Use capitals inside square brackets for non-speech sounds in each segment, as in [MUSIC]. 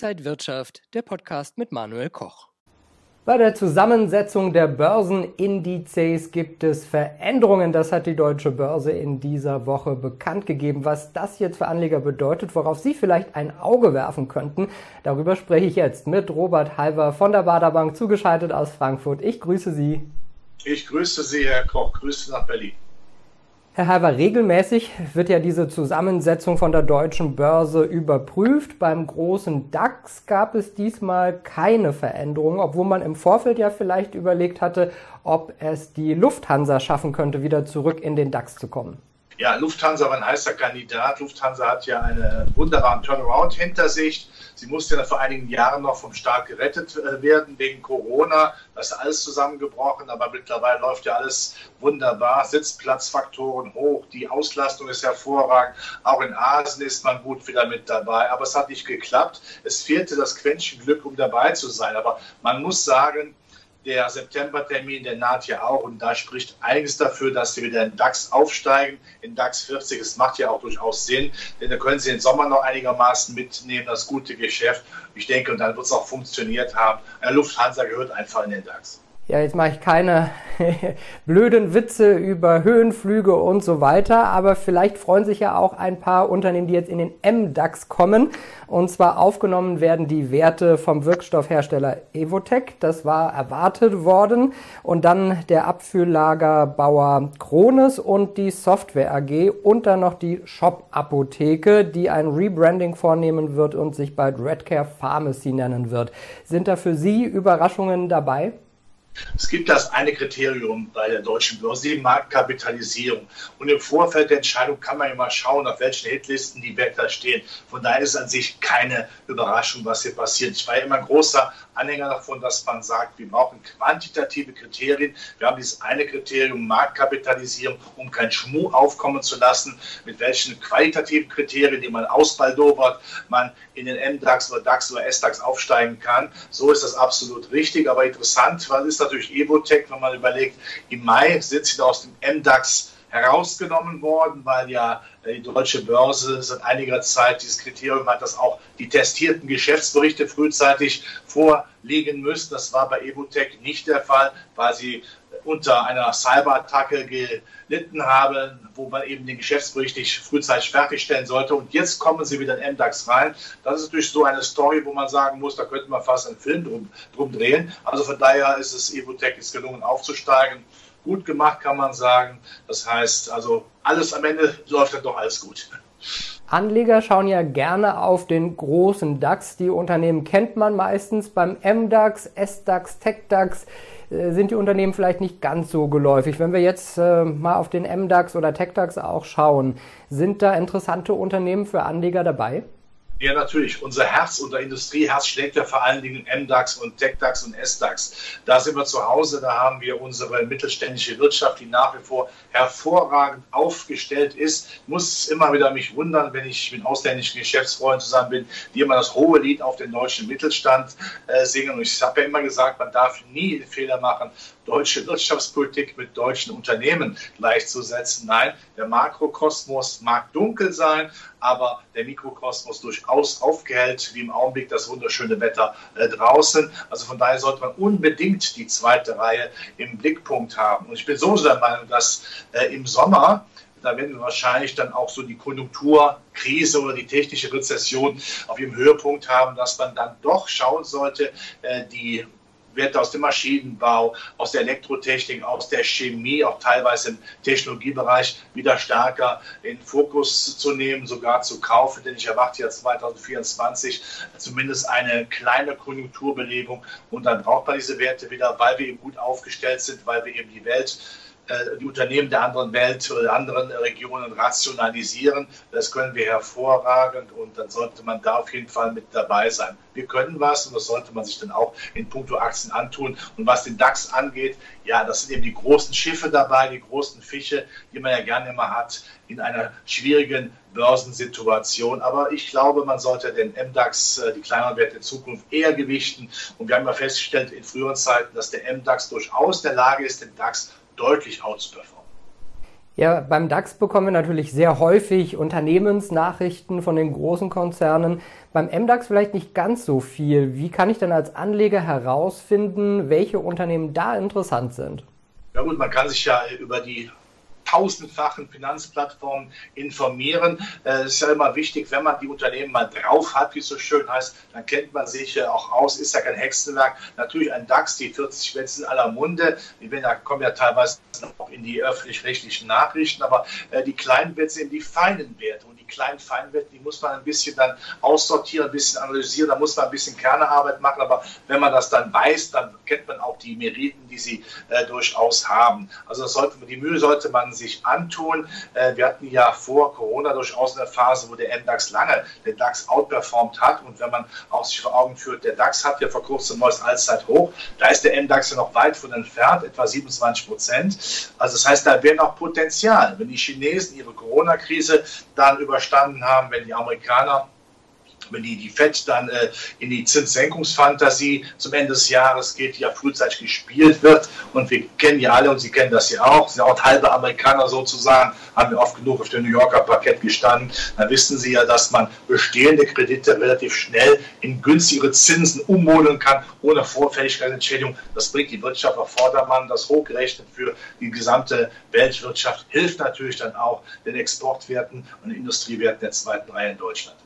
Inside Wirtschaft, der Podcast mit Manuel Koch. Bei der Zusammensetzung der Börsenindizes gibt es Veränderungen. Das hat die deutsche Börse in dieser Woche bekannt gegeben. Was das jetzt für Anleger bedeutet, worauf Sie vielleicht ein Auge werfen könnten, darüber spreche ich jetzt mit Robert Halver von der Baderbank, zugeschaltet aus Frankfurt. Ich grüße Sie. Ich grüße Sie, Herr Koch. Grüße nach Berlin. Herr Halver, regelmäßig wird ja diese Zusammensetzung von der deutschen Börse überprüft. Beim großen DAX gab es diesmal keine Veränderung, obwohl man im Vorfeld ja vielleicht überlegt hatte, ob es die Lufthansa schaffen könnte, wieder zurück in den DAX zu kommen. Ja, Lufthansa war ein heißer Kandidat. Lufthansa hat ja einen wunderbaren Turnaround hinter sich. Sie musste ja vor einigen Jahren noch vom Staat gerettet äh, werden wegen Corona. Das ist alles zusammengebrochen, aber mittlerweile läuft ja alles wunderbar. Sitzplatzfaktoren hoch, die Auslastung ist hervorragend. Auch in Asien ist man gut wieder mit dabei, aber es hat nicht geklappt. Es fehlte das Quäntchen Glück, um dabei zu sein. Aber man muss sagen, der Septembertermin, der naht ja auch und da spricht einiges dafür, dass sie wieder in DAX aufsteigen, in DAX 40. Es macht ja auch durchaus Sinn, denn da können sie den Sommer noch einigermaßen mitnehmen, das gute Geschäft. Ich denke, und dann wird es auch funktioniert haben. Lufthansa gehört einfach in den DAX. Ja, jetzt mache ich keine [LAUGHS] blöden Witze über Höhenflüge und so weiter, aber vielleicht freuen sich ja auch ein paar Unternehmen, die jetzt in den MDAX kommen. Und zwar aufgenommen werden die Werte vom Wirkstoffhersteller Evotec. Das war erwartet worden. Und dann der Abfülllagerbauer Krones und die Software AG und dann noch die Shop Apotheke, die ein Rebranding vornehmen wird und sich bald Redcare Pharmacy nennen wird. Sind da für Sie Überraschungen dabei? Es gibt das eine Kriterium bei der deutschen Börse, die Marktkapitalisierung. Und im Vorfeld der Entscheidung kann man immer schauen, auf welchen Hitlisten die Werte stehen. Von daher ist an sich keine Überraschung, was hier passiert. Ich war immer ein großer Anhänger davon, dass man sagt, wir brauchen quantitative Kriterien. Wir haben dieses eine Kriterium Marktkapitalisierung, um kein Schmuh aufkommen zu lassen, mit welchen qualitativen Kriterien, die man ausbaldobert, man in den MDAX oder DAX oder SDAX aufsteigen kann. So ist das absolut richtig. Aber interessant, was ist natürlich Evotech, wenn man überlegt, im Mai sind sie da aus dem MDAX herausgenommen worden, weil ja äh, die deutsche Börse seit einiger Zeit dieses Kriterium hat, dass auch die testierten Geschäftsberichte frühzeitig vorliegen müssen. Das war bei Evotech nicht der Fall, weil sie unter einer Cyberattacke gelitten haben, wo man eben den Geschäftsbericht nicht frühzeitig fertigstellen sollte. Und jetzt kommen sie wieder in MDAX rein. Das ist natürlich so eine Story, wo man sagen muss, da könnte man fast einen Film drum, drum drehen. Also von daher ist es Evotech ist gelungen aufzusteigen gut gemacht, kann man sagen. Das heißt, also alles am Ende läuft dann doch alles gut. Anleger schauen ja gerne auf den großen DAX. Die Unternehmen kennt man meistens. Beim MDAX, SDAX, TechDAX äh, sind die Unternehmen vielleicht nicht ganz so geläufig. Wenn wir jetzt äh, mal auf den MDAX oder TechDAX auch schauen, sind da interessante Unternehmen für Anleger dabei? Ja, natürlich. Unser Herz, unser Industrieherz schlägt ja vor allen Dingen MDAX und TechDAX und SDAX. Da sind wir zu Hause, da haben wir unsere mittelständische Wirtschaft, die nach wie vor hervorragend aufgestellt ist. Muss immer wieder mich wundern, wenn ich mit ausländischen Geschäftsfreunden zusammen bin, die immer das hohe Lied auf den deutschen Mittelstand äh, singen. Und ich habe ja immer gesagt, man darf nie Fehler machen, deutsche Wirtschaftspolitik mit deutschen Unternehmen gleichzusetzen. Nein, der Makrokosmos mag dunkel sein, aber der Mikrokosmos durchaus aufgehellt, wie im Augenblick das wunderschöne Wetter äh, draußen. Also von daher sollte man unbedingt die zweite Reihe im Blickpunkt haben. Und ich bin so der Meinung, dass äh, im Sommer da werden wir wahrscheinlich dann auch so die Konjunkturkrise oder die technische Rezession auf ihrem Höhepunkt haben, dass man dann doch schauen sollte, äh, die Werte aus dem Maschinenbau, aus der Elektrotechnik, aus der Chemie, auch teilweise im Technologiebereich wieder stärker in Fokus zu nehmen, sogar zu kaufen. Denn ich erwarte ja 2024 zumindest eine kleine Konjunkturbelebung und dann braucht man diese Werte wieder, weil wir eben gut aufgestellt sind, weil wir eben die Welt die Unternehmen der anderen Welt oder anderen Regionen rationalisieren. Das können wir hervorragend und dann sollte man da auf jeden Fall mit dabei sein. Wir können was und das sollte man sich dann auch in puncto Aktien antun. Und was den DAX angeht, ja, das sind eben die großen Schiffe dabei, die großen Fische, die man ja gerne immer hat in einer schwierigen Börsensituation. Aber ich glaube, man sollte den MDAX, äh, die kleineren Werte in Zukunft eher gewichten. Und wir haben ja festgestellt in früheren Zeiten, dass der MDAX durchaus der Lage ist, den DAX deutlich outzuperformen. Ja, beim DAX bekommen wir natürlich sehr häufig Unternehmensnachrichten von den großen Konzernen. Beim MDAX vielleicht nicht ganz so viel. Wie kann ich denn als Anleger herausfinden, welche Unternehmen da interessant sind? Ja gut, man kann sich ja über die tausendfachen Finanzplattformen informieren. Äh, es ist ja immer wichtig, wenn man die Unternehmen mal drauf hat, wie es so schön heißt, dann kennt man sich auch aus, ist ja kein Hexenwerk. Natürlich ein DAX, die 40 Werte in aller Munde, die kommen ja teilweise auch in die öffentlich-rechtlichen Nachrichten, aber äh, die kleinen Werte sind die feinen Werte. Und kleinen Feinwelt, die muss man ein bisschen dann aussortieren, ein bisschen analysieren, da muss man ein bisschen Kernearbeit machen, aber wenn man das dann weiß, dann kennt man auch die Meriten, die sie äh, durchaus haben. Also sollte, die Mühe sollte man sich antun. Äh, wir hatten ja vor Corona durchaus eine Phase, wo der MDAX lange den DAX outperformt hat und wenn man auch sich vor Augen führt, der DAX hat ja vor kurzem ein neues Allzeithoch, da ist der MDAX ja noch weit von entfernt, etwa 27 Prozent. Also das heißt, da wäre noch Potenzial. Wenn die Chinesen ihre Corona-Krise dann über überstanden haben, wenn die Amerikaner wenn die, die FED dann äh, in die Zinssenkungsfantasie zum Ende des Jahres geht, die ja frühzeitig gespielt wird. Und wir kennen ja alle, und Sie kennen das ja auch, sind auch halbe Amerikaner sozusagen, haben ja oft genug auf dem New Yorker Parkett gestanden. Dann wissen Sie ja, dass man bestehende Kredite relativ schnell in günstigere Zinsen ummodeln kann, ohne Vorfälligkeitsentschädigung. Das bringt die Wirtschaft auf Vordermann. Das hochgerechnet für die gesamte Weltwirtschaft hilft natürlich dann auch den Exportwerten und Industriewerten der zweiten Reihe in Deutschland.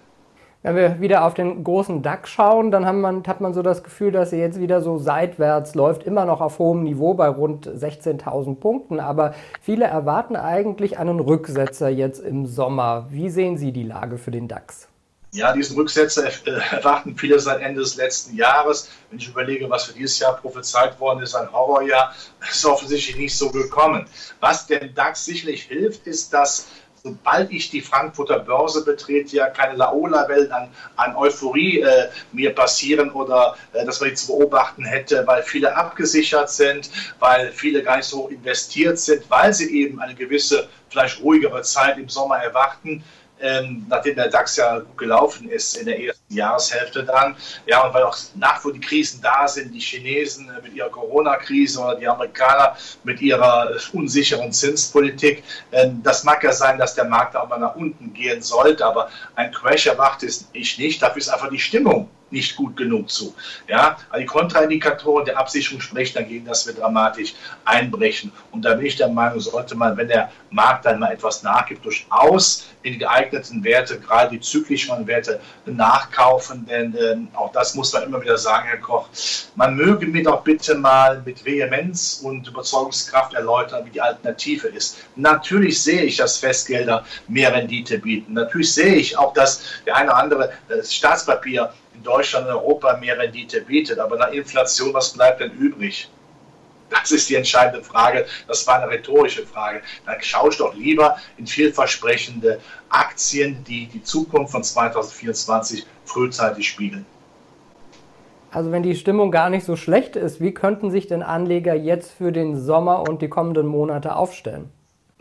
Wenn wir wieder auf den großen DAX schauen, dann hat man, hat man so das Gefühl, dass er jetzt wieder so seitwärts läuft, immer noch auf hohem Niveau bei rund 16.000 Punkten. Aber viele erwarten eigentlich einen Rücksetzer jetzt im Sommer. Wie sehen Sie die Lage für den DAX? Ja, diesen Rücksetzer erwarten viele seit Ende des letzten Jahres. Wenn ich überlege, was für dieses Jahr prophezeit worden ist, ein Horrorjahr, [LAUGHS] ist offensichtlich nicht so gekommen. Was dem DAX sicherlich hilft, ist, dass sobald ich die Frankfurter Börse betrete, ja keine Laola-Wellen an, an, Euphorie äh, mir passieren oder äh, dass man die zu beobachten hätte, weil viele abgesichert sind, weil viele gar nicht so investiert sind, weil sie eben eine gewisse, vielleicht ruhigere Zeit im Sommer erwarten ähm, nachdem der DAX ja gut gelaufen ist in der ersten Jahreshälfte dann. Ja, und weil auch nach wo die Krisen da sind, die Chinesen mit ihrer Corona-Krise oder die Amerikaner mit ihrer unsicheren Zinspolitik. Ähm, das mag ja sein, dass der Markt auch mal nach unten gehen sollte, aber ein Crash erwartet ich nicht. Dafür ist einfach die Stimmung nicht gut genug zu. Ja, also die Kontraindikatoren der Absicherung sprechen dagegen, dass wir dramatisch einbrechen. Und da bin ich der Meinung, sollte man, wenn der Markt dann mal etwas nachgibt, durchaus in die geeigneten Werte, gerade die zyklischen Werte, nachkaufen. Denn äh, auch das muss man immer wieder sagen, Herr Koch. Man möge mir doch bitte mal mit Vehemenz und Überzeugungskraft erläutern, wie die Alternative ist. Natürlich sehe ich, dass Festgelder mehr Rendite bieten. Natürlich sehe ich auch, dass der eine oder andere äh, Staatspapier Deutschland und Europa mehr Rendite bietet. Aber nach Inflation, was bleibt denn übrig? Das ist die entscheidende Frage. Das war eine rhetorische Frage. Dann schaue ich doch lieber in vielversprechende Aktien, die die Zukunft von 2024 frühzeitig spiegeln. Also wenn die Stimmung gar nicht so schlecht ist, wie könnten sich denn Anleger jetzt für den Sommer und die kommenden Monate aufstellen?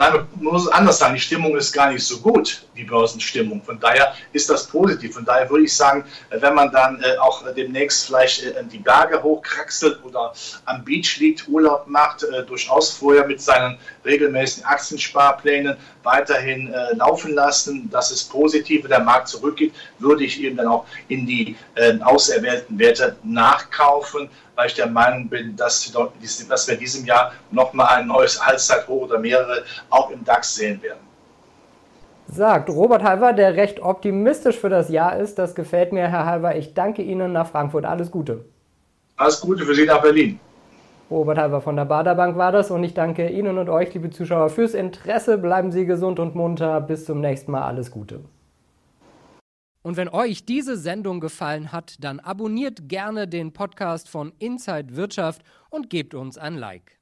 Nein, man muss es anders sagen, die Stimmung ist gar nicht so gut, die Börsenstimmung. Von daher ist das positiv. Von daher würde ich sagen, wenn man dann äh, auch demnächst vielleicht äh, die Berge hochkraxelt oder am Beach liegt, Urlaub macht, äh, durchaus vorher mit seinen regelmäßigen Aktiensparplänen weiterhin laufen lassen, dass es positiv, wenn der Markt zurückgeht, würde ich eben dann auch in die auserwählten Werte nachkaufen weil ich der Meinung bin, dass, dass wir in diesem Jahr nochmal ein neues Allzeithoch oder mehrere auch im DAX sehen werden. Sagt Robert Halver, der recht optimistisch für das Jahr ist. Das gefällt mir, Herr Halver. Ich danke Ihnen nach Frankfurt. Alles Gute. Alles Gute für Sie nach Berlin. Robert Halver von der Baderbank war das und ich danke Ihnen und euch, liebe Zuschauer, fürs Interesse. Bleiben Sie gesund und munter. Bis zum nächsten Mal. Alles Gute. Und wenn euch diese Sendung gefallen hat, dann abonniert gerne den Podcast von Inside Wirtschaft und gebt uns ein Like.